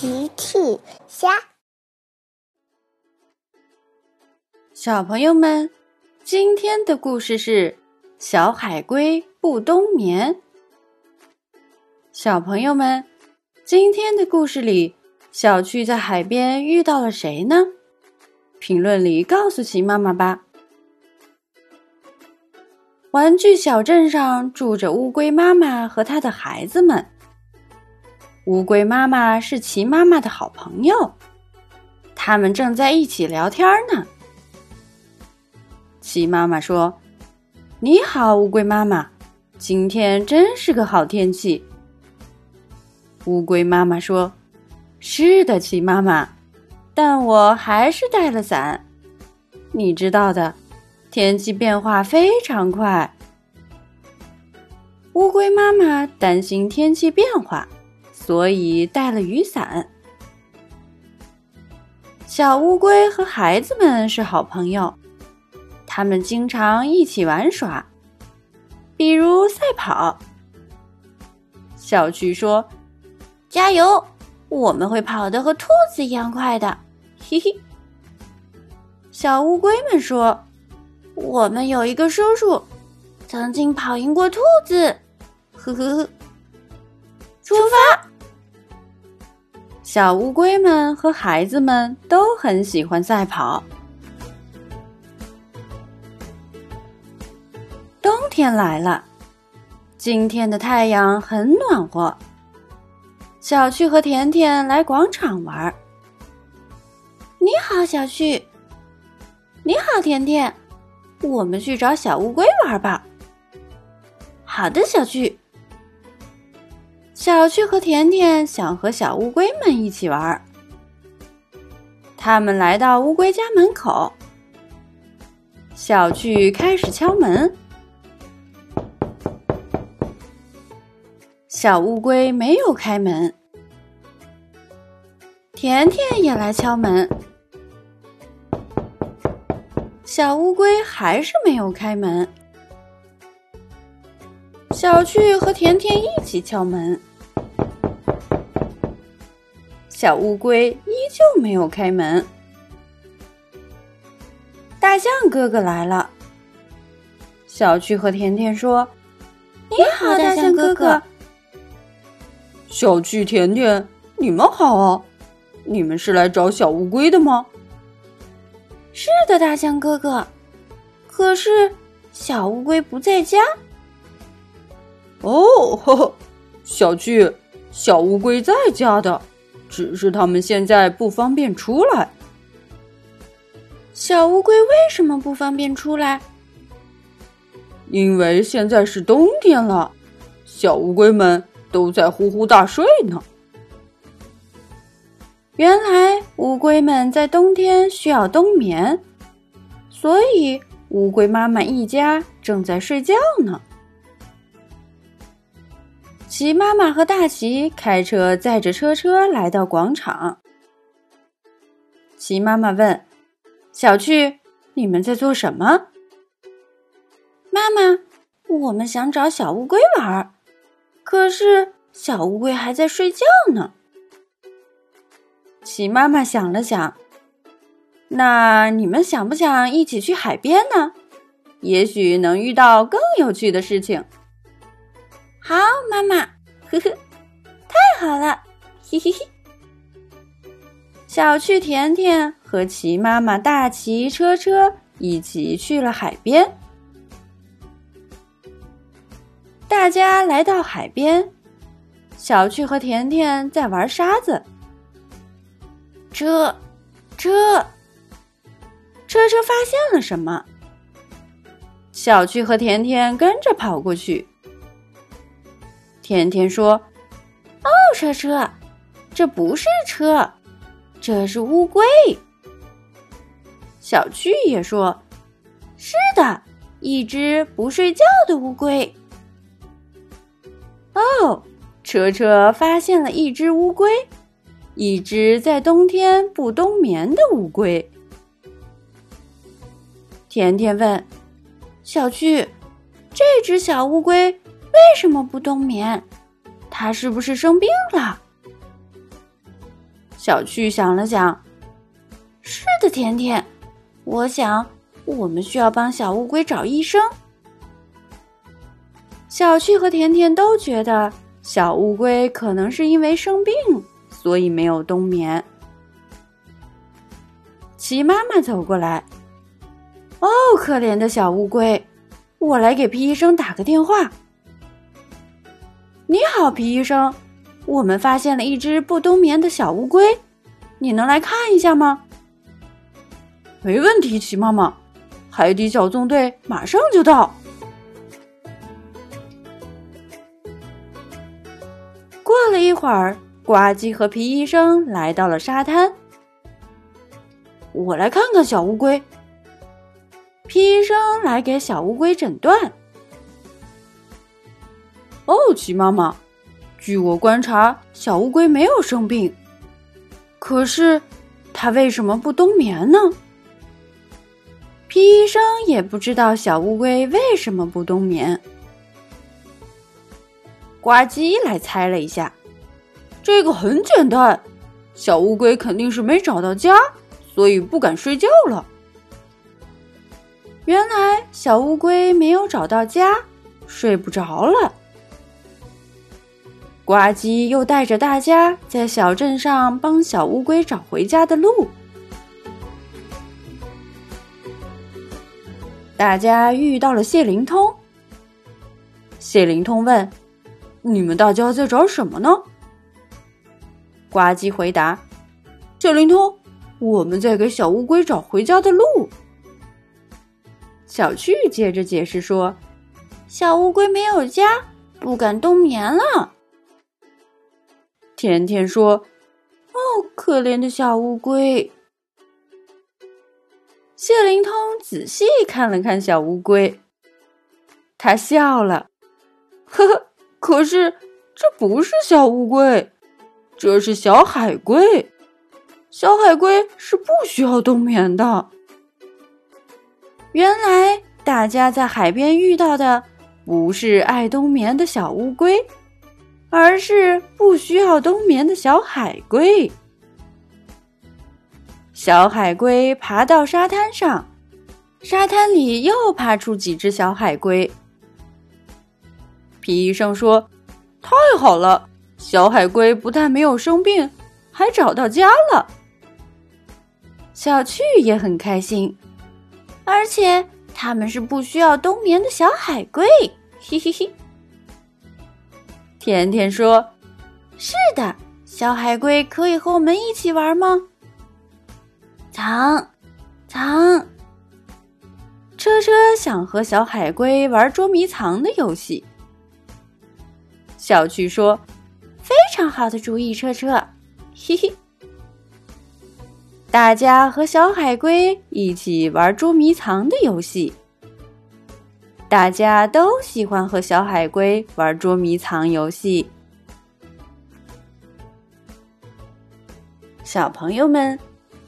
奇趣虾，小朋友们，今天的故事是小海龟不冬眠。小朋友们，今天的故事里，小趣在海边遇到了谁呢？评论里告诉奇妈妈吧。玩具小镇上住着乌龟妈妈和她的孩子们。乌龟妈妈是奇妈妈的好朋友，他们正在一起聊天呢。奇妈妈说：“你好，乌龟妈妈，今天真是个好天气。”乌龟妈妈说：“是的，奇妈妈，但我还是带了伞。你知道的，天气变化非常快。”乌龟妈妈担心天气变化。所以带了雨伞。小乌龟和孩子们是好朋友，他们经常一起玩耍，比如赛跑。小趣说：“加油，我们会跑得和兔子一样快的。”嘿嘿。小乌龟们说：“我们有一个叔叔，曾经跑赢过兔子。”呵呵呵。出发。小乌龟们和孩子们都很喜欢赛跑。冬天来了，今天的太阳很暖和。小趣和甜甜来广场玩。你好，小趣。你好，甜甜。我们去找小乌龟玩吧。好的，小趣。小趣和甜甜想和小乌龟们一起玩。他们来到乌龟家门口，小趣开始敲门。小乌龟没有开门，甜甜也来敲门，小乌龟还是没有开门。小趣和甜甜一起敲门。小乌龟依旧没有开门。大象哥哥来了。小趣和甜甜说：“你好，大象哥哥。”小趣、甜甜，你们好啊！你们是来找小乌龟的吗？是的，大象哥哥。可是小乌龟不在家。哦，呵呵，小趣，小乌龟在家的。只是他们现在不方便出来。小乌龟为什么不方便出来？因为现在是冬天了，小乌龟们都在呼呼大睡呢。原来乌龟们在冬天需要冬眠，所以乌龟妈妈一家正在睡觉呢。齐妈妈和大齐开车载着车车来到广场。齐妈妈问：“小趣，你们在做什么？”妈妈：“我们想找小乌龟玩，可是小乌龟还在睡觉呢。”齐妈妈想了想：“那你们想不想一起去海边呢？也许能遇到更有趣的事情。”好，妈妈，呵呵，太好了，嘿嘿嘿。小趣、甜甜和骑妈妈、大齐、车车一起去了海边。大家来到海边，小趣和甜甜在玩沙子。车，车，车车发现了什么？小趣和甜甜跟着跑过去。甜甜说：“哦，车车，这不是车，这是乌龟。”小趣也说：“是的，一只不睡觉的乌龟。”哦，车车发现了一只乌龟，一只在冬天不冬眠的乌龟。甜甜问：“小趣，这只小乌龟？”为什么不冬眠？它是不是生病了？小趣想了想，是的，甜甜，我想我们需要帮小乌龟找医生。小趣和甜甜都觉得小乌龟可能是因为生病，所以没有冬眠。齐妈妈走过来，哦，可怜的小乌龟，我来给皮医生打个电话。你好，皮医生，我们发现了一只不冬眠的小乌龟，你能来看一下吗？没问题，齐妈妈，海底小纵队马上就到。过了一会儿，呱唧和皮医生来到了沙滩。我来看看小乌龟。皮医生来给小乌龟诊断。哦，齐妈妈，据我观察，小乌龟没有生病，可是它为什么不冬眠呢？皮医生也不知道小乌龟为什么不冬眠。呱唧来猜了一下，这个很简单，小乌龟肯定是没找到家，所以不敢睡觉了。原来小乌龟没有找到家，睡不着了。呱唧又带着大家在小镇上帮小乌龟找回家的路。大家遇到了谢灵通。谢灵通问：“你们大家在找什么呢？”呱唧回答：“谢灵通，我们在给小乌龟找回家的路。”小趣接着解释说：“小乌龟没有家，不敢冬眠了。”甜甜说：“哦，可怜的小乌龟。”谢灵通仔细看了看小乌龟，他笑了：“呵呵，可是这不是小乌龟，这是小海龟。小海龟是不需要冬眠的。”原来大家在海边遇到的不是爱冬眠的小乌龟。而是不需要冬眠的小海龟。小海龟爬到沙滩上，沙滩里又爬出几只小海龟。皮医生说：“太好了，小海龟不但没有生病，还找到家了。”小趣也很开心，而且他们是不需要冬眠的小海龟，嘿嘿嘿。甜甜说：“是的，小海龟可以和我们一起玩吗？”藏，藏。车车想和小海龟玩捉迷藏的游戏。小趣说：“非常好的主意，车车。”嘿嘿。大家和小海龟一起玩捉迷藏的游戏。大家都喜欢和小海龟玩捉迷藏游戏。小朋友们，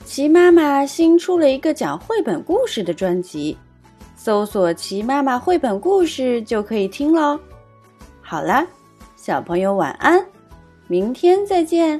齐妈妈新出了一个讲绘本故事的专辑，搜索“齐妈妈绘本故事”就可以听喽。好啦，小朋友晚安，明天再见。